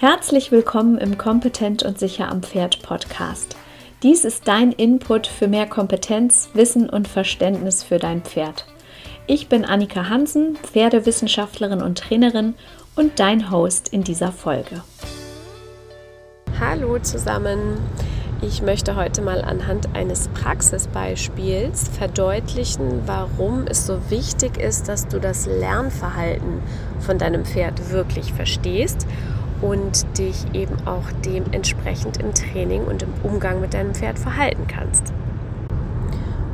Herzlich willkommen im Kompetent und sicher am Pferd Podcast. Dies ist dein Input für mehr Kompetenz, Wissen und Verständnis für dein Pferd. Ich bin Annika Hansen, Pferdewissenschaftlerin und Trainerin und dein Host in dieser Folge. Hallo zusammen. Ich möchte heute mal anhand eines Praxisbeispiels verdeutlichen, warum es so wichtig ist, dass du das Lernverhalten von deinem Pferd wirklich verstehst und dich eben auch dementsprechend im Training und im Umgang mit deinem Pferd verhalten kannst.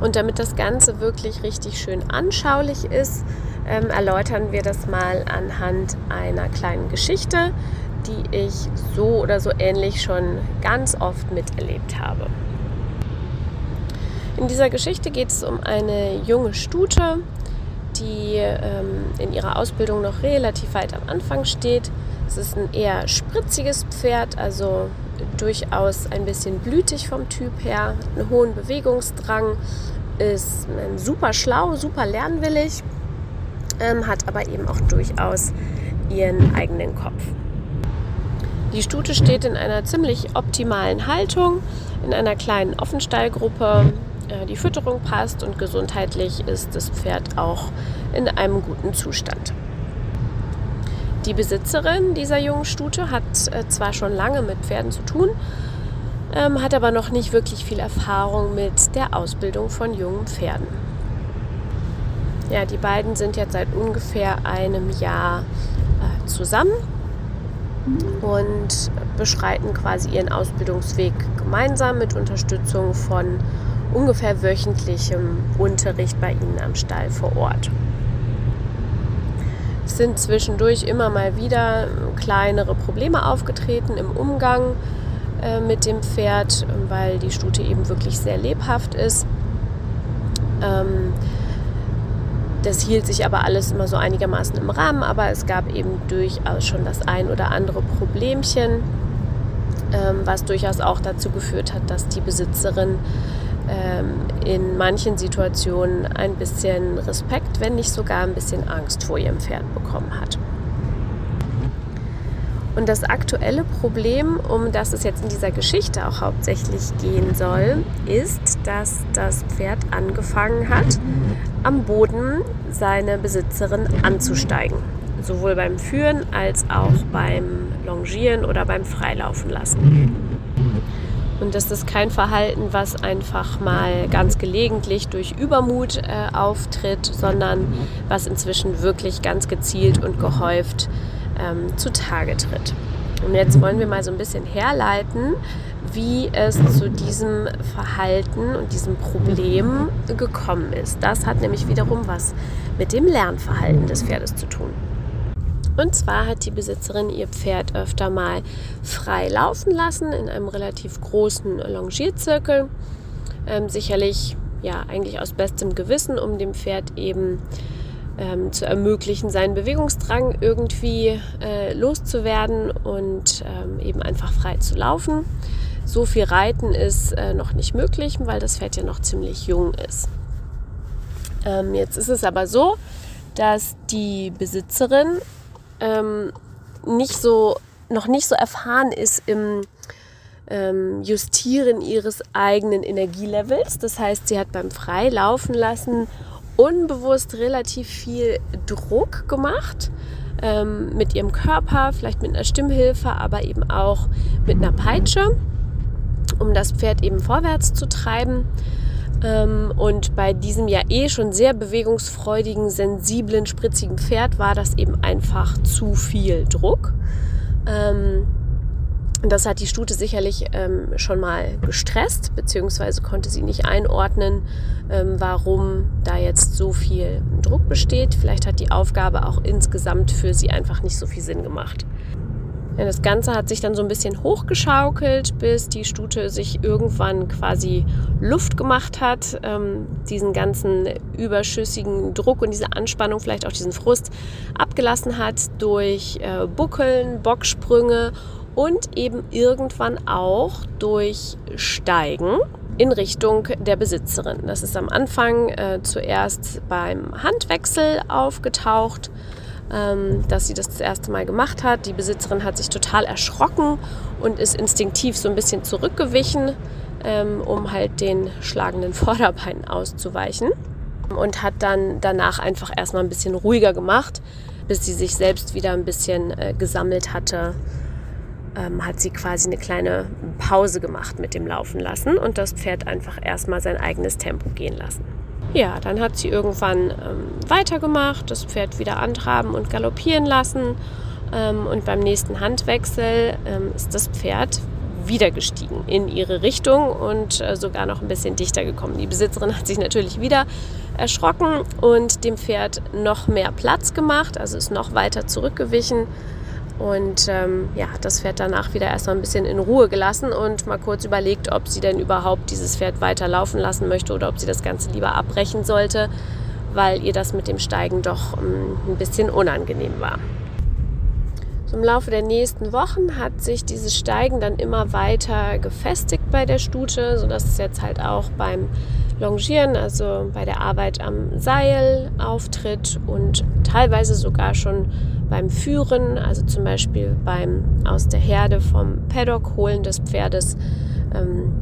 Und damit das Ganze wirklich richtig schön anschaulich ist, ähm, erläutern wir das mal anhand einer kleinen Geschichte, die ich so oder so ähnlich schon ganz oft miterlebt habe. In dieser Geschichte geht es um eine junge Stute, die ähm, in ihrer Ausbildung noch relativ weit am Anfang steht. Es ist ein eher spritziges Pferd, also durchaus ein bisschen blütig vom Typ her, einen hohen Bewegungsdrang, ist super schlau, super lernwillig, ähm, hat aber eben auch durchaus ihren eigenen Kopf. Die Stute steht in einer ziemlich optimalen Haltung, in einer kleinen Offenstallgruppe. Äh, die Fütterung passt und gesundheitlich ist das Pferd auch in einem guten Zustand. Die Besitzerin dieser jungen Stute hat äh, zwar schon lange mit Pferden zu tun, ähm, hat aber noch nicht wirklich viel Erfahrung mit der Ausbildung von jungen Pferden. Ja, die beiden sind jetzt seit ungefähr einem Jahr äh, zusammen und beschreiten quasi ihren Ausbildungsweg gemeinsam mit Unterstützung von ungefähr wöchentlichem Unterricht bei ihnen am Stall vor Ort. Sind zwischendurch immer mal wieder kleinere Probleme aufgetreten im Umgang äh, mit dem Pferd, weil die Stute eben wirklich sehr lebhaft ist. Ähm, das hielt sich aber alles immer so einigermaßen im Rahmen, aber es gab eben durchaus schon das ein oder andere Problemchen, ähm, was durchaus auch dazu geführt hat, dass die Besitzerin in manchen Situationen ein bisschen Respekt, wenn nicht sogar ein bisschen Angst vor ihrem Pferd bekommen hat. Und das aktuelle Problem, um das es jetzt in dieser Geschichte auch hauptsächlich gehen soll, ist, dass das Pferd angefangen hat, am Boden seine Besitzerin anzusteigen. Sowohl beim Führen als auch beim Longieren oder beim Freilaufen lassen. Und das ist kein Verhalten, was einfach mal ganz gelegentlich durch Übermut äh, auftritt, sondern was inzwischen wirklich ganz gezielt und gehäuft ähm, zutage tritt. Und jetzt wollen wir mal so ein bisschen herleiten, wie es zu diesem Verhalten und diesem Problem gekommen ist. Das hat nämlich wiederum was mit dem Lernverhalten des Pferdes zu tun. Und zwar hat die Besitzerin ihr Pferd öfter mal frei laufen lassen in einem relativ großen Longierzirkel. Ähm, sicherlich ja eigentlich aus bestem Gewissen, um dem Pferd eben ähm, zu ermöglichen, seinen Bewegungsdrang irgendwie äh, loszuwerden und ähm, eben einfach frei zu laufen. So viel Reiten ist äh, noch nicht möglich, weil das Pferd ja noch ziemlich jung ist. Ähm, jetzt ist es aber so, dass die Besitzerin ähm, nicht so, noch nicht so erfahren ist im ähm, Justieren ihres eigenen Energielevels. Das heißt, sie hat beim Freilaufen lassen unbewusst relativ viel Druck gemacht ähm, mit ihrem Körper, vielleicht mit einer Stimmhilfe, aber eben auch mit einer Peitsche, um das Pferd eben vorwärts zu treiben. Ähm, und bei diesem ja eh schon sehr bewegungsfreudigen, sensiblen, spritzigen Pferd war das eben einfach zu viel Druck. Ähm, das hat die Stute sicherlich ähm, schon mal gestresst, beziehungsweise konnte sie nicht einordnen, warum da jetzt so viel Druck besteht. Vielleicht hat die Aufgabe auch insgesamt für sie einfach nicht so viel Sinn gemacht. Das Ganze hat sich dann so ein bisschen hochgeschaukelt, bis die Stute sich irgendwann quasi Luft gemacht hat, ähm, diesen ganzen überschüssigen Druck und diese Anspannung, vielleicht auch diesen Frust abgelassen hat durch äh, Buckeln, Bocksprünge und eben irgendwann auch durch Steigen in Richtung der Besitzerin. Das ist am Anfang äh, zuerst beim Handwechsel aufgetaucht ähm, dass sie das das erste Mal gemacht hat. Die Besitzerin hat sich total erschrocken und ist instinktiv so ein bisschen zurückgewichen, ähm, um halt den schlagenden Vorderbeinen auszuweichen. Und hat dann danach einfach erstmal ein bisschen ruhiger gemacht, bis sie sich selbst wieder ein bisschen äh, gesammelt hatte. Ähm, hat sie quasi eine kleine Pause gemacht mit dem Laufen lassen und das Pferd einfach erstmal sein eigenes Tempo gehen lassen. Ja, dann hat sie irgendwann ähm, weitergemacht, das Pferd wieder antraben und galoppieren lassen. Ähm, und beim nächsten Handwechsel ähm, ist das Pferd wieder gestiegen in ihre Richtung und äh, sogar noch ein bisschen dichter gekommen. Die Besitzerin hat sich natürlich wieder erschrocken und dem Pferd noch mehr Platz gemacht, also ist noch weiter zurückgewichen und ähm, ja, das Pferd danach wieder erstmal ein bisschen in Ruhe gelassen und mal kurz überlegt, ob sie denn überhaupt dieses Pferd weiter laufen lassen möchte oder ob sie das Ganze lieber abbrechen sollte, weil ihr das mit dem Steigen doch ähm, ein bisschen unangenehm war. Im Laufe der nächsten Wochen hat sich dieses Steigen dann immer weiter gefestigt bei der Stute, sodass es jetzt halt auch beim Longieren, also bei der Arbeit am Seil auftritt und teilweise sogar schon beim Führen, also zum Beispiel beim aus der Herde vom Paddock holen des Pferdes, ähm,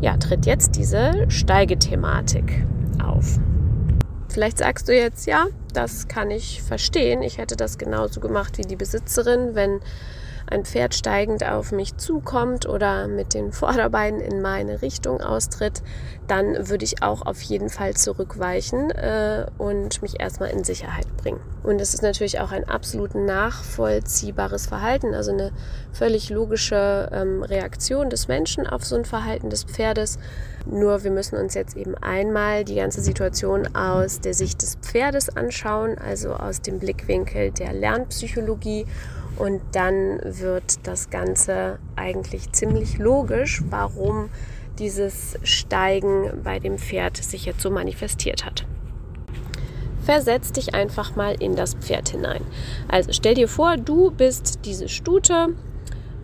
ja, tritt jetzt diese Steigethematik auf. Vielleicht sagst du jetzt, ja, das kann ich verstehen. Ich hätte das genauso gemacht wie die Besitzerin, wenn ein Pferd steigend auf mich zukommt oder mit den Vorderbeinen in meine Richtung austritt, dann würde ich auch auf jeden Fall zurückweichen äh, und mich erstmal in Sicherheit bringen. Und es ist natürlich auch ein absolut nachvollziehbares Verhalten, also eine völlig logische ähm, Reaktion des Menschen auf so ein Verhalten des Pferdes. Nur wir müssen uns jetzt eben einmal die ganze Situation aus der Sicht des Pferdes anschauen, also aus dem Blickwinkel der Lernpsychologie und dann wird das Ganze eigentlich ziemlich logisch, warum dieses Steigen bei dem Pferd sich jetzt so manifestiert hat. Versetz dich einfach mal in das Pferd hinein. Also stell dir vor, du bist diese Stute,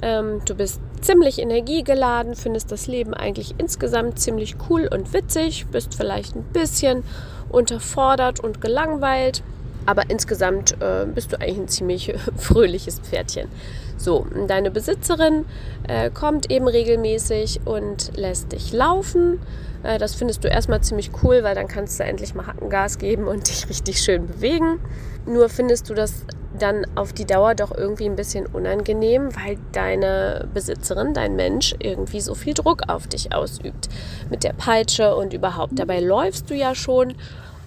ähm, du bist ziemlich energiegeladen, findest das Leben eigentlich insgesamt ziemlich cool und witzig, bist vielleicht ein bisschen unterfordert und gelangweilt, aber insgesamt äh, bist du eigentlich ein ziemlich fröhliches Pferdchen. So, deine Besitzerin äh, kommt eben regelmäßig und lässt dich laufen. Äh, das findest du erstmal ziemlich cool, weil dann kannst du endlich mal Hackengas geben und dich richtig schön bewegen. Nur findest du das dann auf die Dauer doch irgendwie ein bisschen unangenehm, weil deine Besitzerin, dein Mensch, irgendwie so viel Druck auf dich ausübt. Mit der Peitsche und überhaupt. Dabei läufst du ja schon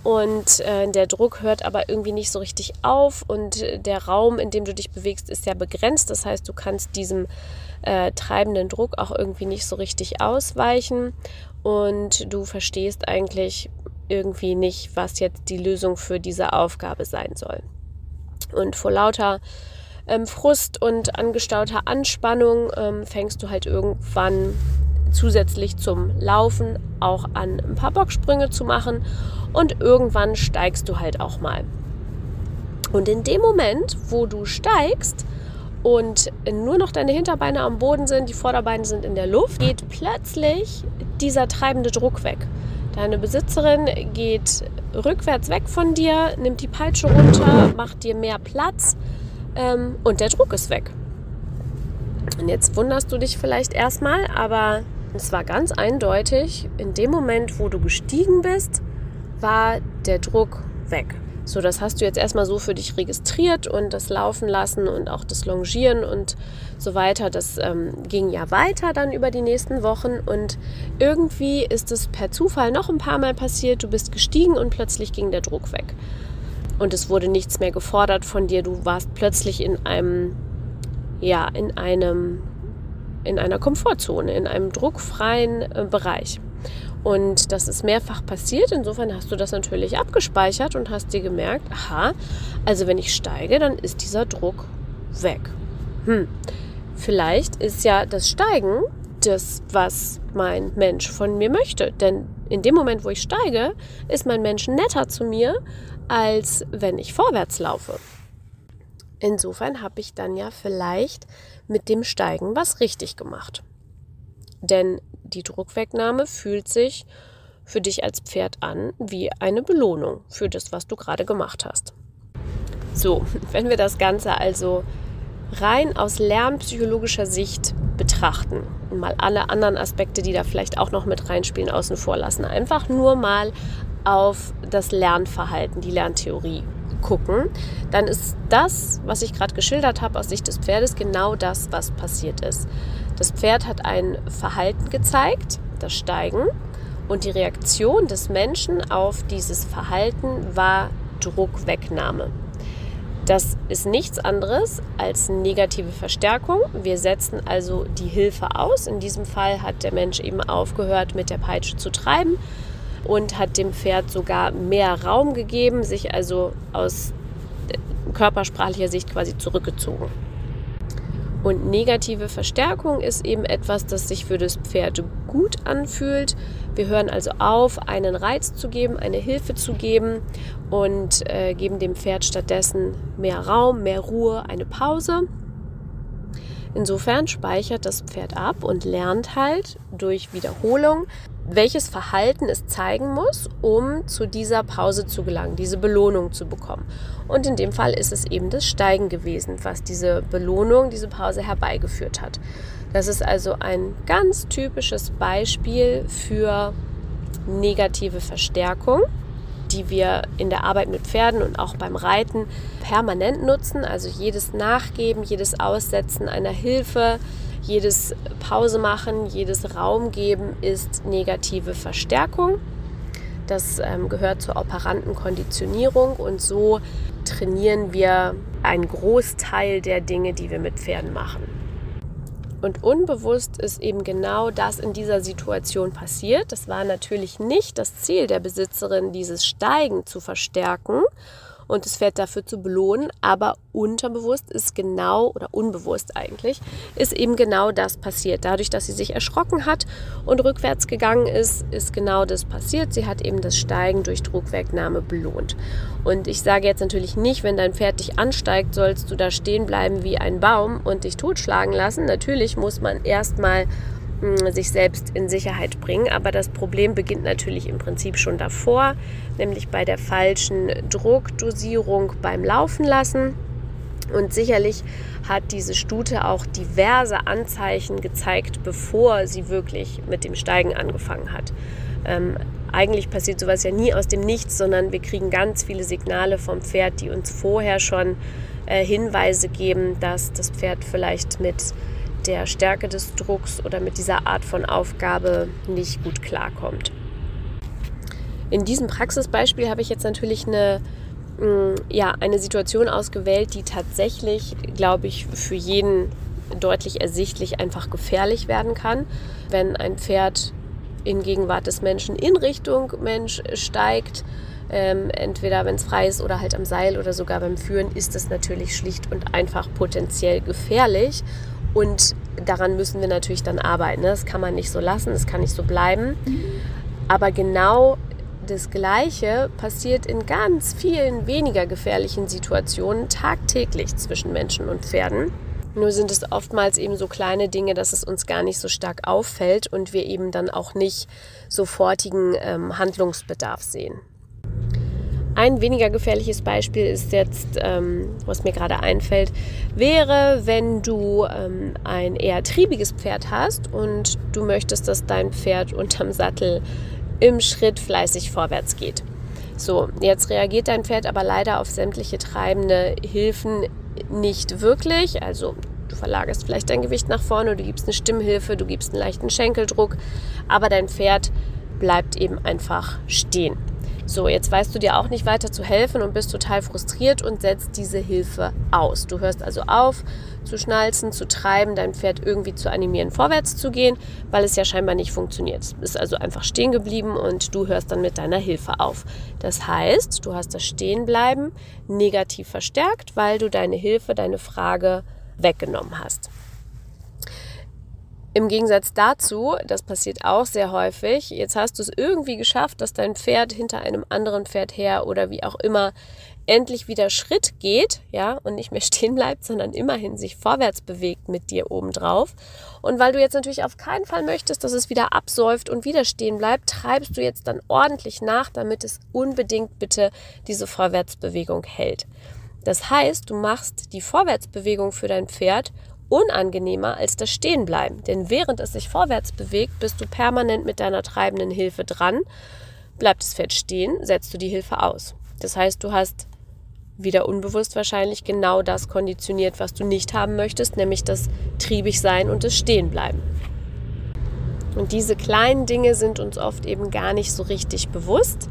und äh, der Druck hört aber irgendwie nicht so richtig auf und der Raum, in dem du dich bewegst, ist ja begrenzt. Das heißt, du kannst diesem äh, treibenden Druck auch irgendwie nicht so richtig ausweichen und du verstehst eigentlich irgendwie nicht, was jetzt die Lösung für diese Aufgabe sein soll. Und vor lauter ähm, Frust und angestauter Anspannung ähm, fängst du halt irgendwann zusätzlich zum Laufen auch an, ein paar Bocksprünge zu machen und irgendwann steigst du halt auch mal. Und in dem Moment, wo du steigst und nur noch deine Hinterbeine am Boden sind, die Vorderbeine sind in der Luft, geht plötzlich dieser treibende Druck weg. Deine Besitzerin geht rückwärts weg von dir, nimmt die Peitsche runter, macht dir mehr Platz ähm, und der Druck ist weg. Und jetzt wunderst du dich vielleicht erstmal, aber es war ganz eindeutig, in dem Moment, wo du gestiegen bist, war der Druck weg. So, das hast du jetzt erstmal so für dich registriert und das Laufen lassen und auch das Longieren und so weiter. Das ähm, ging ja weiter dann über die nächsten Wochen und irgendwie ist es per Zufall noch ein paar Mal passiert. Du bist gestiegen und plötzlich ging der Druck weg. Und es wurde nichts mehr gefordert von dir. Du warst plötzlich in einem, ja, in einem, in einer Komfortzone, in einem druckfreien äh, Bereich. Und das ist mehrfach passiert. Insofern hast du das natürlich abgespeichert und hast dir gemerkt, aha, also wenn ich steige, dann ist dieser Druck weg. Hm. Vielleicht ist ja das Steigen das, was mein Mensch von mir möchte. Denn in dem Moment, wo ich steige, ist mein Mensch netter zu mir, als wenn ich vorwärts laufe. Insofern habe ich dann ja vielleicht mit dem Steigen was richtig gemacht. Denn die Druckwegnahme fühlt sich für dich als Pferd an wie eine Belohnung für das, was du gerade gemacht hast. So, wenn wir das Ganze also rein aus lernpsychologischer Sicht betrachten mal alle anderen Aspekte, die da vielleicht auch noch mit reinspielen, außen vor lassen. Einfach nur mal auf das Lernverhalten, die Lerntheorie gucken, dann ist das, was ich gerade geschildert habe aus Sicht des Pferdes, genau das, was passiert ist. Das Pferd hat ein Verhalten gezeigt, das Steigen, und die Reaktion des Menschen auf dieses Verhalten war Druckwegnahme. Das ist nichts anderes als negative Verstärkung. Wir setzen also die Hilfe aus. In diesem Fall hat der Mensch eben aufgehört, mit der Peitsche zu treiben und hat dem Pferd sogar mehr Raum gegeben, sich also aus körpersprachlicher Sicht quasi zurückgezogen. Und negative Verstärkung ist eben etwas, das sich für das Pferd gut anfühlt. Wir hören also auf, einen Reiz zu geben, eine Hilfe zu geben und äh, geben dem Pferd stattdessen mehr Raum, mehr Ruhe, eine Pause. Insofern speichert das Pferd ab und lernt halt durch Wiederholung, welches Verhalten es zeigen muss, um zu dieser Pause zu gelangen, diese Belohnung zu bekommen. Und in dem Fall ist es eben das Steigen gewesen, was diese Belohnung, diese Pause herbeigeführt hat. Das ist also ein ganz typisches Beispiel für negative Verstärkung die wir in der Arbeit mit Pferden und auch beim Reiten permanent nutzen. Also jedes Nachgeben, jedes Aussetzen einer Hilfe, jedes Pause machen, jedes Raum geben ist negative Verstärkung. Das ähm, gehört zur operanten Konditionierung und so trainieren wir einen Großteil der Dinge, die wir mit Pferden machen. Und unbewusst ist eben genau das in dieser Situation passiert. Das war natürlich nicht das Ziel der Besitzerin, dieses Steigen zu verstärken und das Pferd dafür zu belohnen, aber unterbewusst ist genau oder unbewusst eigentlich ist eben genau das passiert. Dadurch, dass sie sich erschrocken hat und rückwärts gegangen ist, ist genau das passiert. Sie hat eben das Steigen durch Druckwegnahme belohnt. Und ich sage jetzt natürlich nicht, wenn dein Pferd dich ansteigt, sollst du da stehen bleiben wie ein Baum und dich totschlagen lassen. Natürlich muss man erstmal sich selbst in Sicherheit bringen. Aber das Problem beginnt natürlich im Prinzip schon davor, nämlich bei der falschen Druckdosierung beim Laufen lassen. Und sicherlich hat diese Stute auch diverse Anzeichen gezeigt, bevor sie wirklich mit dem Steigen angefangen hat. Ähm, eigentlich passiert sowas ja nie aus dem Nichts, sondern wir kriegen ganz viele Signale vom Pferd, die uns vorher schon äh, Hinweise geben, dass das Pferd vielleicht mit der Stärke des Drucks oder mit dieser Art von Aufgabe nicht gut klarkommt. In diesem Praxisbeispiel habe ich jetzt natürlich eine, mm, ja, eine Situation ausgewählt, die tatsächlich, glaube ich, für jeden deutlich ersichtlich einfach gefährlich werden kann, wenn ein Pferd in Gegenwart des Menschen in Richtung Mensch steigt. Ähm, entweder wenn es frei ist oder halt am Seil oder sogar beim Führen, ist es natürlich schlicht und einfach potenziell gefährlich. Und daran müssen wir natürlich dann arbeiten. Ne? Das kann man nicht so lassen, das kann nicht so bleiben. Aber genau das Gleiche passiert in ganz vielen weniger gefährlichen Situationen tagtäglich zwischen Menschen und Pferden. Nur sind es oftmals eben so kleine Dinge, dass es uns gar nicht so stark auffällt und wir eben dann auch nicht sofortigen ähm, Handlungsbedarf sehen. Ein weniger gefährliches Beispiel ist jetzt, ähm, was mir gerade einfällt, wäre, wenn du ähm, ein eher triebiges Pferd hast und du möchtest, dass dein Pferd unterm Sattel im Schritt fleißig vorwärts geht. So, jetzt reagiert dein Pferd aber leider auf sämtliche treibende Hilfen nicht wirklich. Also du verlagerst vielleicht dein Gewicht nach vorne, du gibst eine Stimmhilfe, du gibst einen leichten Schenkeldruck, aber dein Pferd bleibt eben einfach stehen. So, jetzt weißt du dir auch nicht weiter zu helfen und bist total frustriert und setzt diese Hilfe aus. Du hörst also auf zu schnalzen, zu treiben, dein Pferd irgendwie zu animieren, vorwärts zu gehen, weil es ja scheinbar nicht funktioniert. Es ist also einfach stehen geblieben und du hörst dann mit deiner Hilfe auf. Das heißt, du hast das Stehenbleiben negativ verstärkt, weil du deine Hilfe, deine Frage weggenommen hast. Im Gegensatz dazu, das passiert auch sehr häufig, jetzt hast du es irgendwie geschafft, dass dein Pferd hinter einem anderen Pferd her oder wie auch immer endlich wieder Schritt geht, ja, und nicht mehr stehen bleibt, sondern immerhin sich vorwärts bewegt mit dir obendrauf. Und weil du jetzt natürlich auf keinen Fall möchtest, dass es wieder absäuft und wieder stehen bleibt, treibst du jetzt dann ordentlich nach, damit es unbedingt bitte diese Vorwärtsbewegung hält. Das heißt, du machst die Vorwärtsbewegung für dein Pferd unangenehmer als das Stehenbleiben. Denn während es sich vorwärts bewegt, bist du permanent mit deiner treibenden Hilfe dran. Bleibt das Pferd stehen, setzt du die Hilfe aus. Das heißt, du hast wieder unbewusst wahrscheinlich genau das konditioniert, was du nicht haben möchtest, nämlich das triebig sein und das Stehenbleiben. Und diese kleinen Dinge sind uns oft eben gar nicht so richtig bewusst.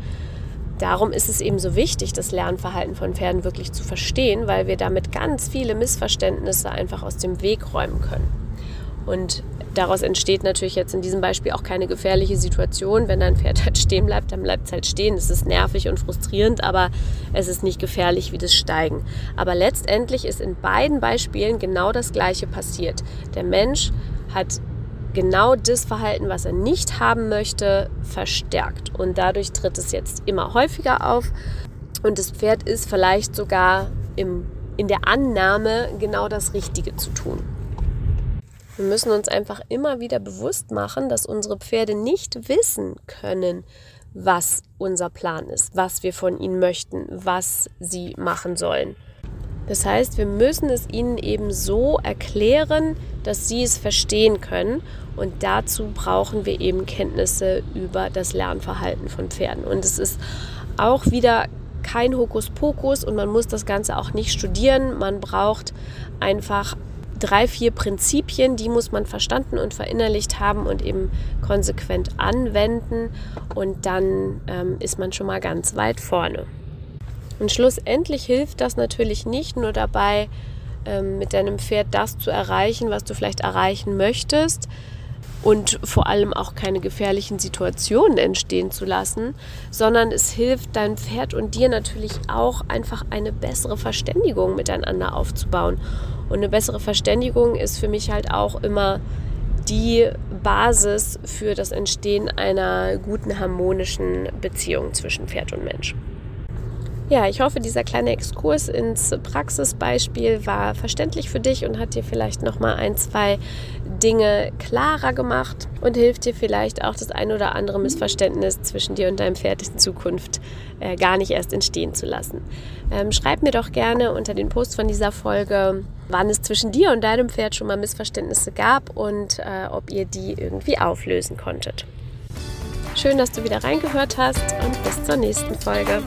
Darum ist es eben so wichtig, das Lernverhalten von Pferden wirklich zu verstehen, weil wir damit ganz viele Missverständnisse einfach aus dem Weg räumen können. Und daraus entsteht natürlich jetzt in diesem Beispiel auch keine gefährliche Situation. Wenn dein Pferd halt stehen bleibt, dann bleibt es halt stehen. Es ist nervig und frustrierend, aber es ist nicht gefährlich wie das Steigen. Aber letztendlich ist in beiden Beispielen genau das Gleiche passiert. Der Mensch hat genau das Verhalten, was er nicht haben möchte, verstärkt. Und dadurch tritt es jetzt immer häufiger auf. Und das Pferd ist vielleicht sogar im, in der Annahme, genau das Richtige zu tun. Wir müssen uns einfach immer wieder bewusst machen, dass unsere Pferde nicht wissen können, was unser Plan ist, was wir von ihnen möchten, was sie machen sollen. Das heißt, wir müssen es ihnen eben so erklären, dass sie es verstehen können. Und dazu brauchen wir eben Kenntnisse über das Lernverhalten von Pferden. Und es ist auch wieder kein Hokuspokus und man muss das Ganze auch nicht studieren. Man braucht einfach drei, vier Prinzipien, die muss man verstanden und verinnerlicht haben und eben konsequent anwenden. Und dann ähm, ist man schon mal ganz weit vorne. Und schlussendlich hilft das natürlich nicht nur dabei, ähm, mit deinem Pferd das zu erreichen, was du vielleicht erreichen möchtest und vor allem auch keine gefährlichen Situationen entstehen zu lassen, sondern es hilft deinem Pferd und dir natürlich auch einfach eine bessere Verständigung miteinander aufzubauen. Und eine bessere Verständigung ist für mich halt auch immer die Basis für das Entstehen einer guten harmonischen Beziehung zwischen Pferd und Mensch. Ja, ich hoffe, dieser kleine Exkurs ins Praxisbeispiel war verständlich für dich und hat dir vielleicht noch mal ein, zwei Dinge klarer gemacht und hilft dir vielleicht auch das ein oder andere Missverständnis zwischen dir und deinem Pferd in Zukunft äh, gar nicht erst entstehen zu lassen. Ähm, schreib mir doch gerne unter den Post von dieser Folge, wann es zwischen dir und deinem Pferd schon mal Missverständnisse gab und äh, ob ihr die irgendwie auflösen konntet. Schön, dass du wieder reingehört hast und bis zur nächsten Folge.